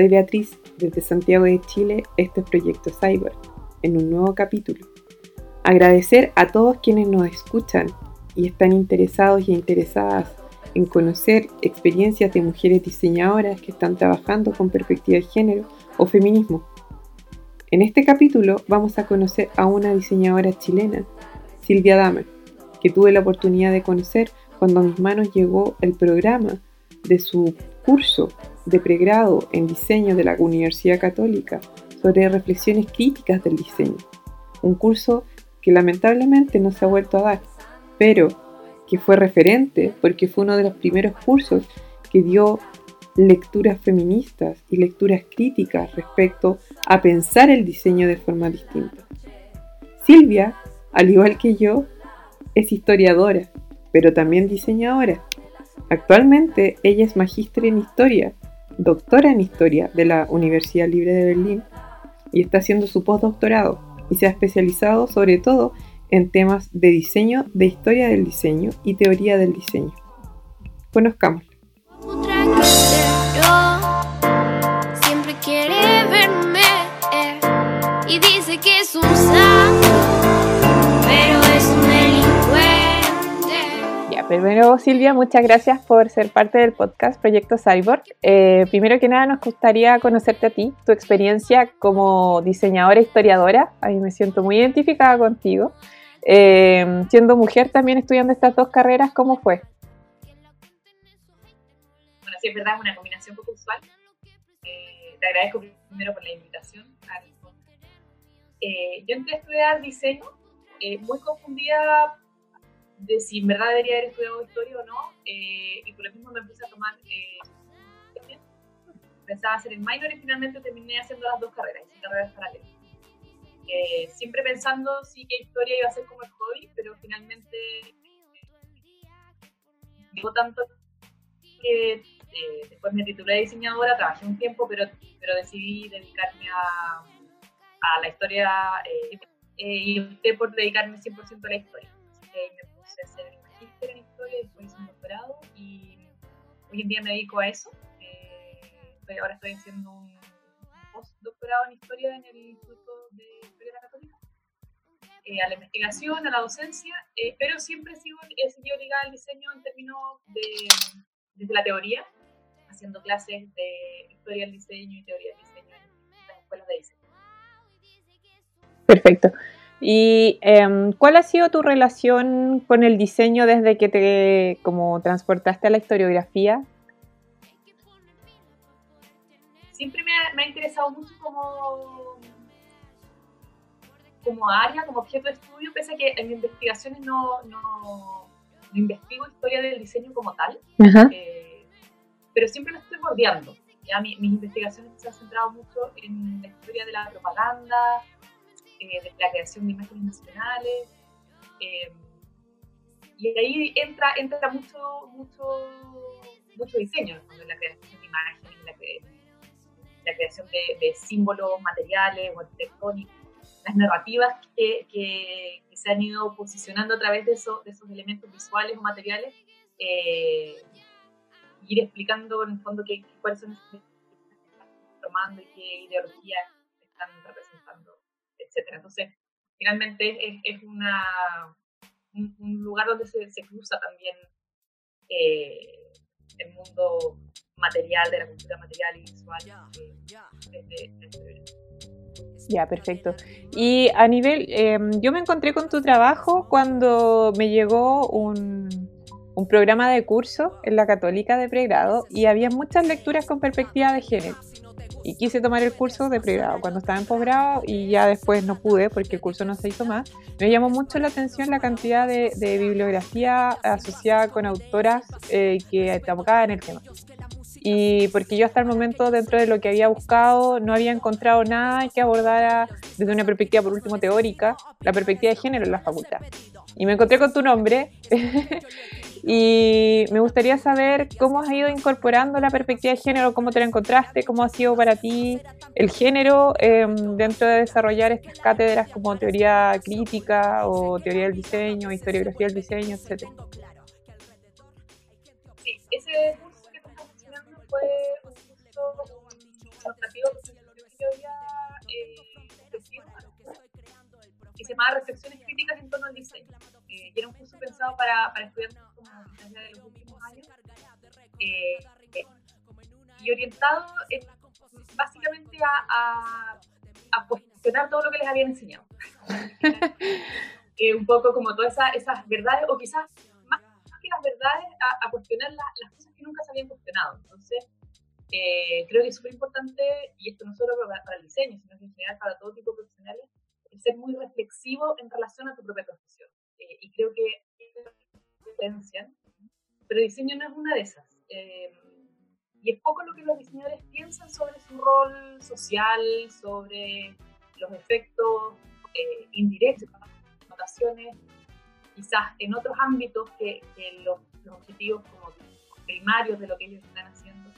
Soy Beatriz desde Santiago de Chile. Este es Proyecto Cyber, en un nuevo capítulo. Agradecer a todos quienes nos escuchan y están interesados y interesadas en conocer experiencias de mujeres diseñadoras que están trabajando con perspectiva de género o feminismo. En este capítulo vamos a conocer a una diseñadora chilena, Silvia Damer, que tuve la oportunidad de conocer cuando a mis manos llegó el programa de su curso de pregrado en diseño de la Universidad Católica sobre reflexiones críticas del diseño. Un curso que lamentablemente no se ha vuelto a dar, pero que fue referente porque fue uno de los primeros cursos que dio lecturas feministas y lecturas críticas respecto a pensar el diseño de forma distinta. Silvia, al igual que yo, es historiadora, pero también diseñadora. Actualmente ella es magíster en historia, doctora en historia de la Universidad Libre de Berlín y está haciendo su postdoctorado y se ha especializado sobre todo en temas de diseño, de historia del diseño y teoría del diseño. Un primero Silvia, muchas gracias por ser parte del podcast Proyecto Cyborg. Eh, primero que nada nos gustaría conocerte a ti, tu experiencia como diseñadora e historiadora. A mí me siento muy identificada contigo. Eh, siendo mujer también estudiando estas dos carreras, ¿cómo fue? Bueno, sí, es verdad, es una combinación poco usual. Eh, te agradezco primero por la invitación. Eh, yo entré a estudiar diseño, muy confundida de si en verdad debería haber estudiado historia o no, y por lo mismo me puse a tomar pensaba hacer el minor y finalmente terminé haciendo las dos carreras, carreras paralelas. Eh, siempre pensando sí que historia iba a ser como el hobby, pero finalmente digo tanto que eh, después me titulé diseñadora, trabajé un tiempo, pero, pero decidí dedicarme a, a la historia eh, y opté por dedicarme 100% a la historia. Después hice un doctorado y hoy en día me dedico a eso. ahora estoy haciendo un postdoctorado en historia en el Instituto de Historia Católica, eh, a la investigación, a la docencia, eh, pero siempre sigo, he seguido ligada al diseño en términos de, desde la teoría, haciendo clases de historia del diseño y teoría del diseño en las escuelas de diseño. Perfecto. ¿Y em, cuál ha sido tu relación con el diseño desde que te como transportaste a la historiografía? siempre me ha, interesado mucho como, como área, como objeto de estudio, pese a que en mis investigaciones no, no, investigo historia del diseño como tal, eh, pero siempre me estoy bordeando. Ya mis investigaciones se han centrado mucho en la historia de la propaganda, eh, de la creación de imágenes nacionales, eh, y ahí entra, entra mucho, mucho, mucho diseño, en la creación de imágenes, en la, la creación de, símbolos materiales o arquitectónicos, las narrativas que, que, se han ido posicionando a través de, eso, de esos elementos visuales o materiales, eh, ir explicando en el fondo qué, cuáles son los que están formando y qué ideologías están representando, etc. Entonces, finalmente es, es una, un, lugar donde se, se cruza también eh, el mundo material, de la cultura material y visual Ya, perfecto. Y a nivel, em, yo me encontré con tu trabajo cuando me llegó un, un programa de curso en la católica de pregrado y había muchas lecturas con perspectiva de género y quise tomar el curso de pregrado cuando estaba en posgrado y ya después no pude porque el curso no se hizo más. Me llamó mucho la atención la cantidad de, bibliografía asociada con autoras eh, que en el tema. Y porque yo hasta el momento, dentro de lo que había buscado, no había encontrado nada que abordara desde una perspectiva, por último, teórica, la perspectiva de género en la facultad y me encontré con tu nombre. y me gustaría saber cómo has ido incorporando la perspectiva de género, cómo te la encontraste, cómo ha sido para ti el género em, dentro de desarrollar estas cátedras como teoría crítica o teoría del diseño, historiografía del diseño, etc. Sí, ese curso que estás mencionando fue un curso eh, que se llamaba Reflexiones Críticas en torno al diseño eh, era un curso pensado para, para estudiantes como de los últimos años eh, eh y orientado básicamente a, a, a, cuestionar todo lo que les habían enseñado. Eh, un poco como todas esa, esas verdades, o quizás más, que las verdades, a, a cuestionar la, las cosas que nunca se habían cuestionado. Entonces, eh, creo que es súper importante, y esto no solo para, para, el diseño, sino en general para todo tipo de profesionales, ser muy reflexivo en relación a tu propia profesión diferencian, pero el diseño no es una de esas. Eh, y es poco lo que los diseñadores piensan sobre su rol social, sobre los efectos eh, indirectos, notaciones, quizás en otros ámbitos que, los, objetivos como primarios de lo que ellos están haciendo.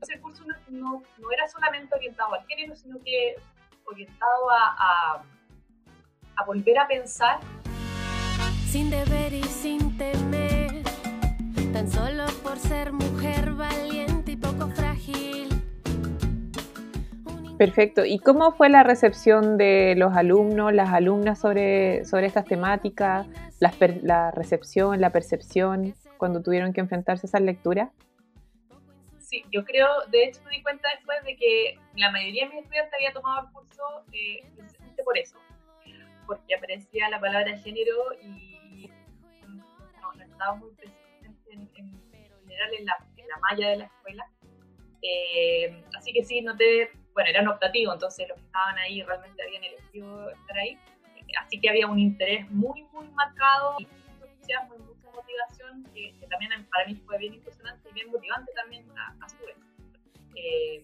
Ese curso no, no, era solamente orientado al género, sino que orientado a, a volver a pensar. Sin deber y sin temer, tan solo por ser mujer valiente y poco frágil. Perfecto. ¿Y cómo fue la recepción de los alumnos, las alumnas sobre, sobre estas temáticas, la, la recepción, la percepción, cuando tuvieron que enfrentarse a esas lecturas? Sí, yo creo, de hecho me di cuenta después de que la mayoría de mis estudiantes había tomado el curso eh, precisamente por eso, porque aparecía la palabra género y no, no estaba muy presente en, general en la, en la, malla de la escuela. Eh, así que sí, noté, bueno, eran optativos, entonces los que estaban ahí realmente habían elegido estar ahí. Así que había un interés muy, muy marcado y muy, mucha motivación, que, también para mí fue bien impresionante y bien motivante también a, su vez. Eh,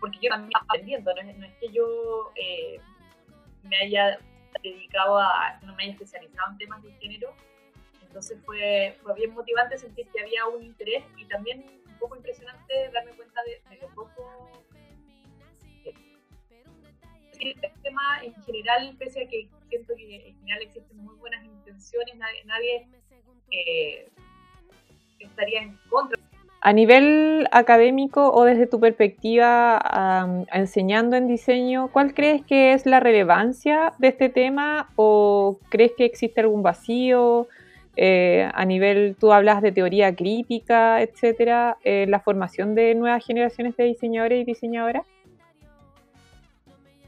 porque yo también aprendiendo, no es, no es que yo eh, me haya dedicado a, no me haya especializado en temas de género. Entonces fue, fue bien motivante sentir que había un interés y también un poco impresionante darme cuenta de, lo poco este tema en general, pese a que siento que en general existen muy buenas intenciones, nadie, nadie eh, estaría en contra a nivel académico o desde tu perspectiva enseñando en diseño, ¿cuál crees que es la relevancia de este tema o crees que existe algún vacío? Eh, a nivel, tú hablas de teoría crítica, etcétera, eh, la formación de nuevas generaciones de diseñadores y diseñadoras.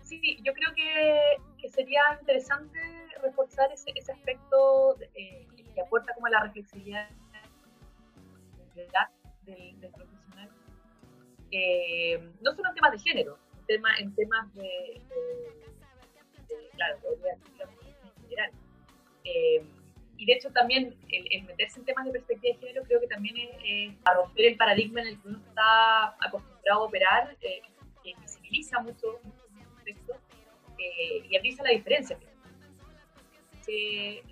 Sí, yo creo que, sería interesante reforzar ese, aspecto eh, que aporta como la reflexividad del, profesional, eh, no solo en temas de género, en, tema, en temas de, de, claro, en general. Eh, y de hecho también el, meterse en temas de perspectiva de género creo que también es, para romper el paradigma en el que uno está acostumbrado a operar, eh, que visibiliza mucho, muchos aspectos y avisa la diferencia. Que,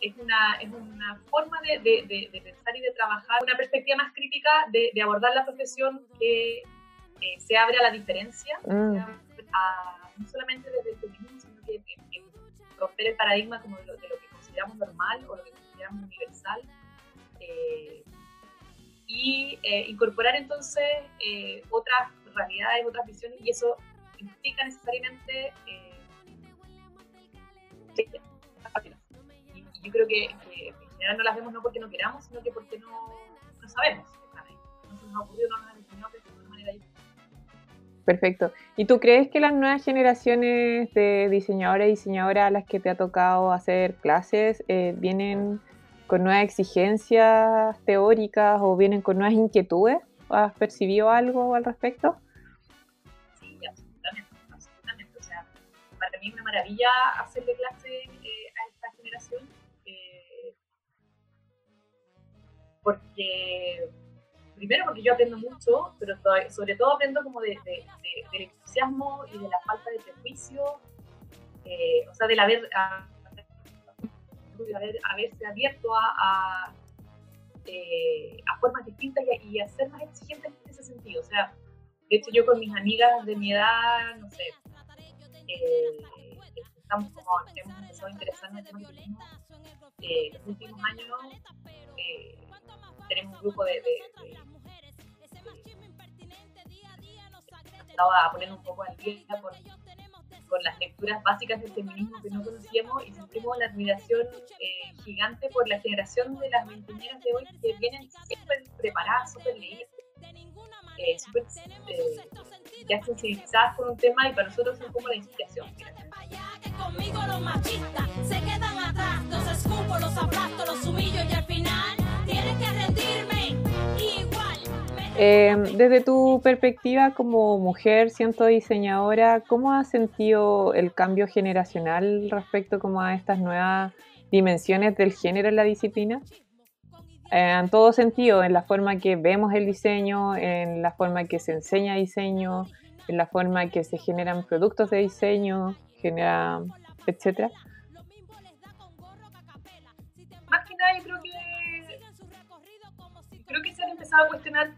es una, es una forma de, de, de, pensar y de trabajar, una perspectiva más crítica de, abordar la profesión que eh, se abre a la diferencia, mm. no solamente desde el romper el paradigma como de lo, que consideramos normal o lo que consideramos universal. Eh, y eh, incorporar entonces otras realidades, otras visiones, y eso implica necesariamente yo creo que, en general no las vemos no porque no queramos, sino que porque no, no sabemos No nos ha ocurrido, no nos han enseñado de diferente. Perfecto. ¿Y tú crees que las nuevas generaciones de diseñadores y diseñadoras a las que te ha tocado hacer clases eh, vienen con nuevas exigencias teóricas o vienen con nuevas inquietudes? ¿Has percibido algo al respecto? Sí, absolutamente. absolutamente. O sea, para mí es una maravilla hacerle clase eh, a esta generación porque, primero porque yo aprendo mucho, pero sobre todo aprendo como de, del entusiasmo y de la falta de prejuicio, eh, o sea, del haber, haberse abierto a, eh, a, formas distintas y a, ser más exigentes en ese sentido. O sea, de hecho yo con mis amigas de mi edad, no sé, eh, estamos como, hemos empezado a interesarnos en eh, los últimos años tenemos un grupo de, de, estaba poniendo un poco al día con, con, las lecturas básicas del feminismo que no conocíamos y sentimos la admiración eh, gigante por la generación de las veinteañeras de hoy que vienen siempre preparadas súper leídas, eh, súper eh, ya sensibilizadas con un tema y para nosotros son como la inspiración. Conmigo los machistas se quedan atrás, los escupo, los aplasto, los humillo y al final Eh, desde tu perspectiva como mujer, siendo diseñadora, ¿cómo has sentido el cambio generacional respecto como a estas nuevas dimensiones del género en la disciplina? Eh, en todo sentido, en la forma que vemos el diseño, en la forma que se enseña diseño, en la forma que se generan productos de diseño, genera, etcétera. Más que nada, yo creo que empezado a cuestionar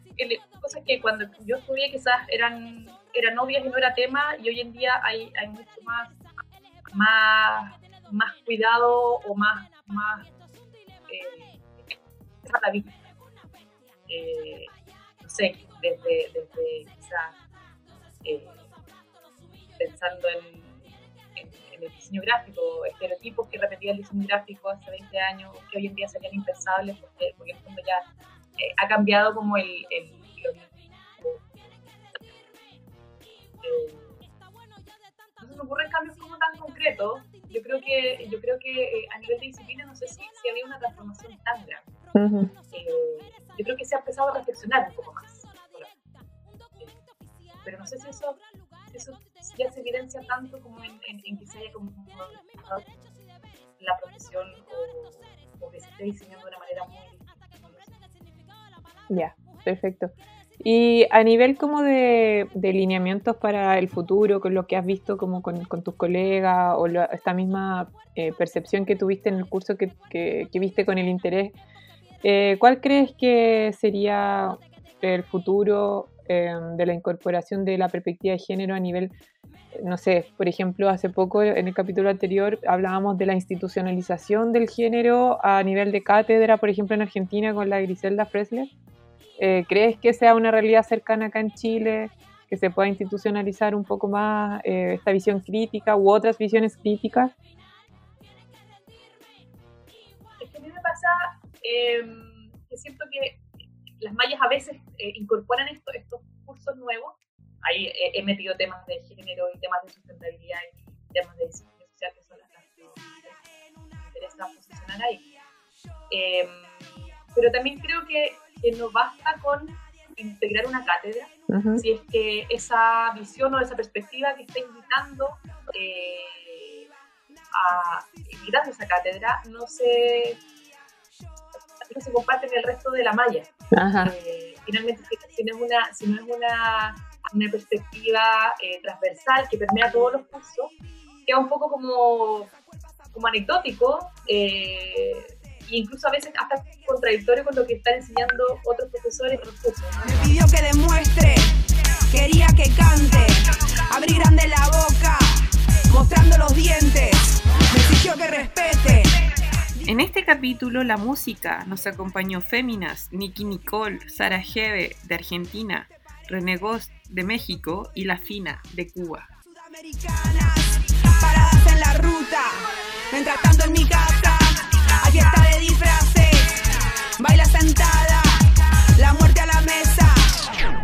cosas que cuando yo estudié quizás eran eran obvias y no era tema y hoy en día hay, hay mucho más más más cuidado o más más eh, eh, no sé desde, desde quizás eh, pensando en, el diseño gráfico, estereotipos que repetía el diseño gráfico hace 20 años, que hoy en día serían impensables porque, porque en el fondo ya eh, ha cambiado como el... el, eh, no se me ocurren cambios como tan concretos. Yo creo que, yo creo que a nivel de disciplina no sé si, si había una transformación tan grande. yo creo que se ha empezado a reflexionar un poco más pero no sé si eso, eso ya se evidencia tanto como en, que se haya como la profesión o, o, que se esté diseñando de una manera muy... Ya, perfecto. Y a nivel como de, de, lineamientos para el futuro, con lo que has visto como con, tus colegas o esta misma eh, percepción que tuviste en el curso que, que, viste con el interés, eh, ¿cuál crees que sería el futuro Em, de la incorporación de la perspectiva de género a nivel, no sé, por ejemplo, hace poco en el capítulo anterior hablábamos de la institucionalización del género a nivel de cátedra, por ejemplo, en Argentina con la Griselda Fresler. Eh, ¿Crees que sea una realidad cercana acá en Chile? que se pueda institucionalizar un poco más eh, esta visión crítica u otras visiones críticas? Es que a mí me pasa em, que siento que las mallas a veces eh, incorporan esto, estos cursos nuevos. Ahí he, metido temas de género y temas de sustentabilidad y temas de diseño social, que son las que me interesa posicionar ahí. Pero también creo que, que, no basta con integrar una cátedra, si es que esa visión o esa perspectiva que está invitando eh, a invitando esa cátedra no se no se comparte en el resto de la malla. Eh, finalmente, si no es una, si no es una, una perspectiva eh, transversal que permea todos los cursos, queda un poco como, como anecdótico eh, e incluso a veces hasta contradictorio con lo que están enseñando otros profesores en los cursos. Me pidió que demuestre, quería que cante, abrir grande la boca, mostrando los dientes, me exigió que respete en este capítulo la música nos acompañó Féminas, Nicky Nicole, Sara Hebe de Argentina, René Gost de México y La Fina de Cuba. Sudamericanas, paradas en la ruta, mientras tanto en mi casa Fiesta de disfraces, baila sentada, la muerte a la mesa,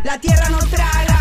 la tierra no traga.